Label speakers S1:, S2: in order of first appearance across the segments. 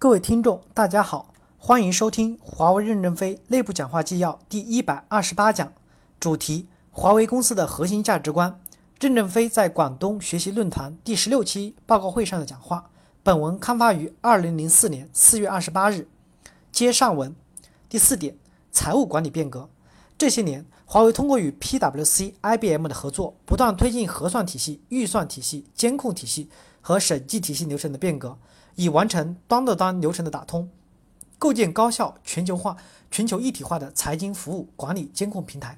S1: 各位听众，大家好，欢迎收听华为任正非内部讲话纪要第一百二十八讲，主题：华为公司的核心价值观。任正非在广东学习论坛第十六期报告会上的讲话。本文刊发于二零零四年四月二十八日。接上文，第四点，财务管理变革。这些年，华为通过与 PwC、IBM 的合作，不断推进核算体系、预算体系、监控体系和审计体系流程的变革。以完成端到端流程的打通，构建高效、全球化、全球一体化的财经服务管理监控平台，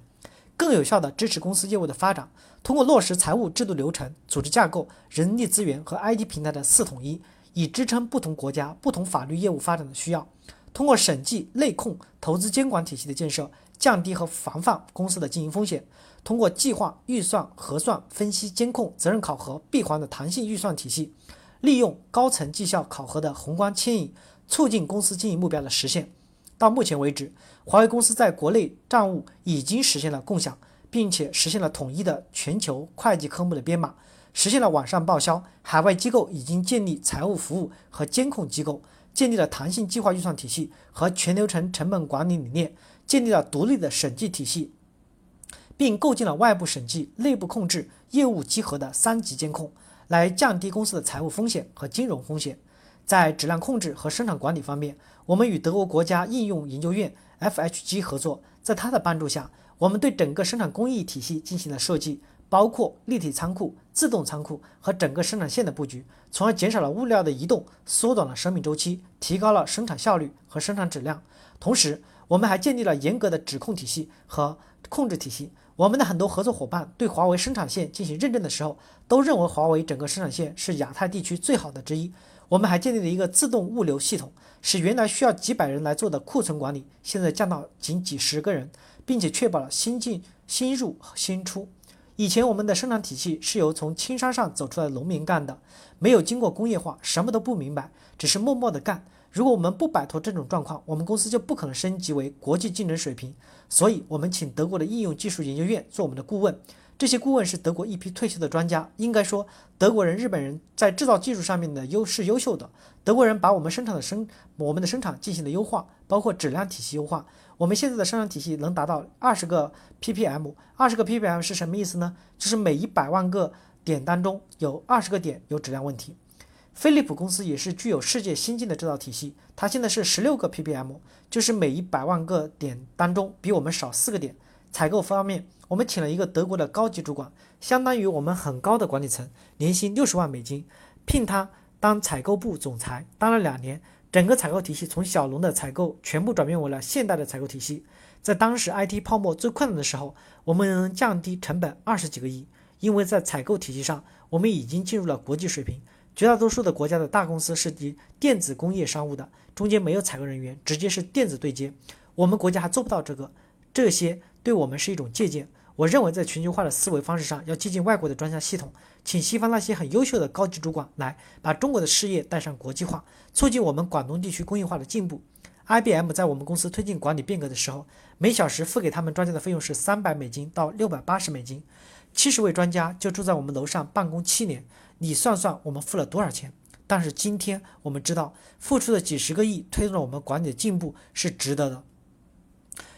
S1: 更有效地支持公司业务的发展。通过落实财务制度流程、组织架构、人力资源和 IT 平台的四统一，以支撑不同国家、不同法律业务发展的需要。通过审计、内控、投资监管体系的建设，降低和防范公司的经营风险。通过计划、预算、核算、分析、监控、责任考核、闭环的弹性预算体系。利用高层绩效考核的宏观牵引，促进公司经营目标的实现。到目前为止，华为公司在国内账务已经实现了共享，并且实现了统一的全球会计科目的编码，实现了网上报销。海外机构已经建立财务服务和监控机构，建立了弹性计划预算体系和全流程成本管理理念，建立了独立的审计体系，并构建了外部审计、内部控制、业务稽核的三级监控。来降低公司的财务风险和金融风险。在质量控制和生产管理方面，我们与德国国家应用研究院 （FHG） 合作，在他的帮助下，我们对整个生产工艺体系进行了设计，包括立体仓库、自动仓库和整个生产线的布局，从而减少了物料的移动，缩短了生命周期，提高了生产效率和生产质量。同时，我们还建立了严格的指控体系和控制体系。我们的很多合作伙伴对华为生产线进行认证的时候，都认为华为整个生产线是亚太地区最好的之一。我们还建立了一个自动物流系统，使原来需要几百人来做的库存管理，现在降到仅几十个人，并且确保了新进、新入和新出。以前我们的生产体系是由从青山上走出来的农民干的，没有经过工业化，什么都不明白，只是默默的干。如果我们不摆脱这种状况，我们公司就不可能升级为国际竞争水平。所以，我们请德国的应用技术研究院做我们的顾问。这些顾问是德国一批退休的专家。应该说，德国人、日本人在制造技术上面的优势优秀的。德国人把我们生产的生我们的生产进行了优化，包括质量体系优化。我们现在的生产体系能达到二十个 ppm。二十个 ppm 是什么意思呢？就是每一百万个点当中有二十个点有质量问题。飞利浦公司也是具有世界先进的制造体系，它现在是十六个 ppm，就是每一百万个点当中比我们少四个点。采购方面，我们请了一个德国的高级主管，相当于我们很高的管理层，年薪六十万美金，聘他当采购部总裁，当了两年，整个采购体系从小龙的采购全部转变为了现代的采购体系。在当时 IT 泡沫最困难的时候，我们能降低成本二十几个亿，因为在采购体系上，我们已经进入了国际水平。绝大多数的国家的大公司是以电子工业商务的，中间没有采购人员，直接是电子对接。我们国家还做不到这个，这些对我们是一种借鉴。我认为在全球化的思维方式上，要借鉴外国的专家系统，请西方那些很优秀的高级主管来把中国的事业带上国际化，促进我们广东地区工业化的进步。IBM 在我们公司推进管理变革的时候，每小时付给他们专家的费用是三百美金到六百八十美金，七十位专家就住在我们楼上办公七年。你算算我们付了多少钱？但是今天我们知道，付出的几十个亿推动了我们管理的进步是值得的。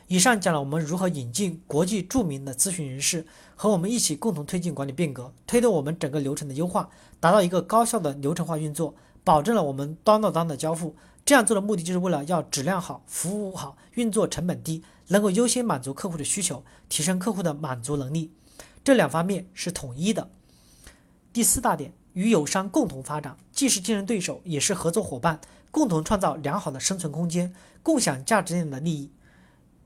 S1: 以上讲了我们如何引进国际著名的咨询人士和我们一起共同推进管理变革，推动我们整个流程的优化，达到一个高效的流程化运作，保证了我们端到端的交付。这样做的目的就是为了要质量好、服务好、运作成本低，能够优先满足客户的需求，提升客户的满足能力。这两方面是统一的。第四大点，与友商共同发展，既是竞争对手，也是合作伙伴，共同创造良好的生存空间，共享价值链的利益。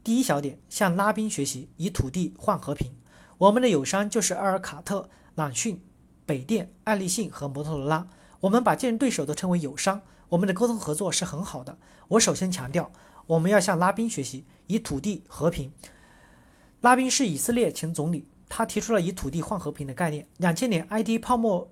S1: 第一小点，向拉宾学习，以土地换和平。我们的友商就是阿尔卡特、朗讯、北电、爱立信和摩托罗拉。我们把竞争对手都称为友商。我们的沟通合作是很好的。我首先强调，我们要向拉宾学习，以土地和平。拉宾是以色列前总理，他提出了以土地换和平的概念。两千年 IT 泡沫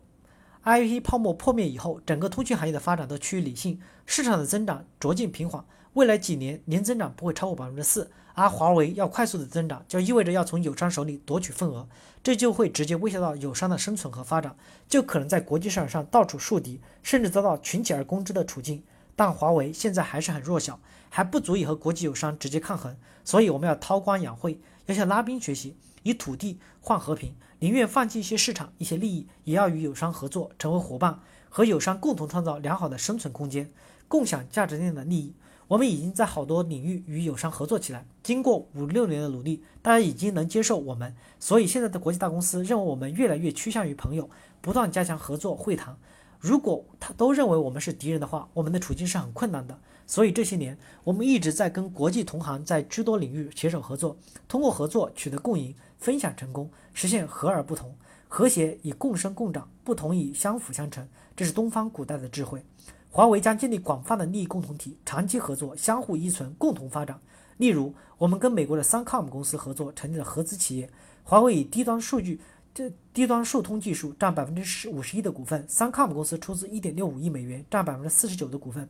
S1: ，IT 泡沫破灭以后，整个通讯行业的发展都趋于理性，市场的增长逐渐平缓。未来几年年增长不会超过百分之四，而华为要快速的增长，就意味着要从友商手里夺取份额，这就会直接威胁到友商的生存和发展，就可能在国际市场上到处树敌，甚至遭到群起而攻之的处境。但华为现在还是很弱小，还不足以和国际友商直接抗衡，所以我们要韬光养晦，要向拉宾学习，以土地换和平，宁愿放弃一些市场、一些利益，也要与友商合作，成为伙伴，和友商共同创造良好的生存空间，共享价值链的利益。我们已经在好多领域与友商合作起来，经过五六年的努力，大家已经能接受我们，所以现在的国际大公司认为我们越来越趋向于朋友，不断加强合作会谈。如果他都认为我们是敌人的话，我们的处境是很困难的。所以这些年，我们一直在跟国际同行在诸多领域携手合作，通过合作取得共赢，分享成功，实现和而不同，和谐以共生共长，不同以相辅相成。这是东方古代的智慧。华为将建立广泛的利益共同体，长期合作，相互依存，共同发展。例如，我们跟美国的 Suncom 公司合作，成立了合资企业。华为以低端数据、这低端数通技术占百分之十五十一的股份，Suncom 公司出资一点六五亿美元，占百分之四十九的股份。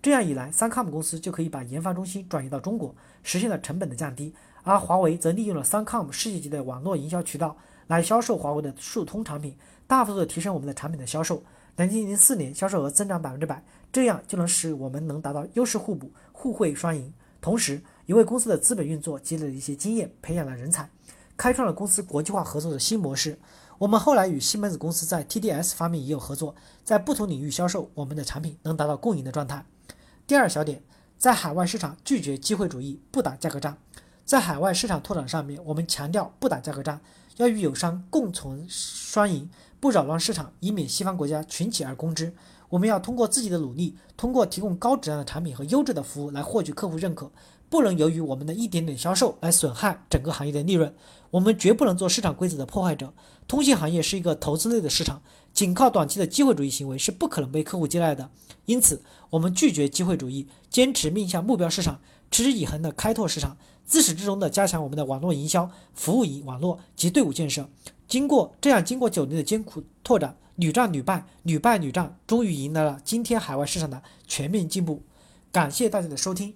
S1: 这样一来，Suncom 公司就可以把研发中心转移到中国，实现了成本的降低。而华为则利用了 Suncom 世界级的网络营销渠道来销售华为的数通产品，大幅度的提升我们的产品的销售。两千零四年销售额增长百分之百，这样就能使我们能达到优势互补、互惠双赢。同时，也为公司的资本运作积累了一些经验，培养了人才，开创了公司国际化合作的新模式。我们后来与西门子公司在 TDS 方面也有合作，在不同领域销售我们的产品，能达到共赢的状态。第二小点，在海外市场拒绝机会主义，不打价格战。在海外市场拓展上面，我们强调不打价格战，要与友商共存双赢。不扰乱市场，以免西方国家群起而攻之。我们要通过自己的努力，通过提供高质量的产品和优质的服务来获取客户认可，不能由于我们的一点点销售来损害整个行业的利润。我们绝不能做市场规则的破坏者。通信行业是一个投资类的市场，仅靠短期的机会主义行为是不可能被客户接纳的。因此，我们拒绝机会主义，坚持面向目标市场，持之以恒地开拓市场，自始至终地加强我们的网络营销、服务网络及队伍建设。经过这样，经过九年的艰苦拓展，屡战屡败，屡败屡战，终于迎来了今天海外市场的全面进步。感谢大家的收听。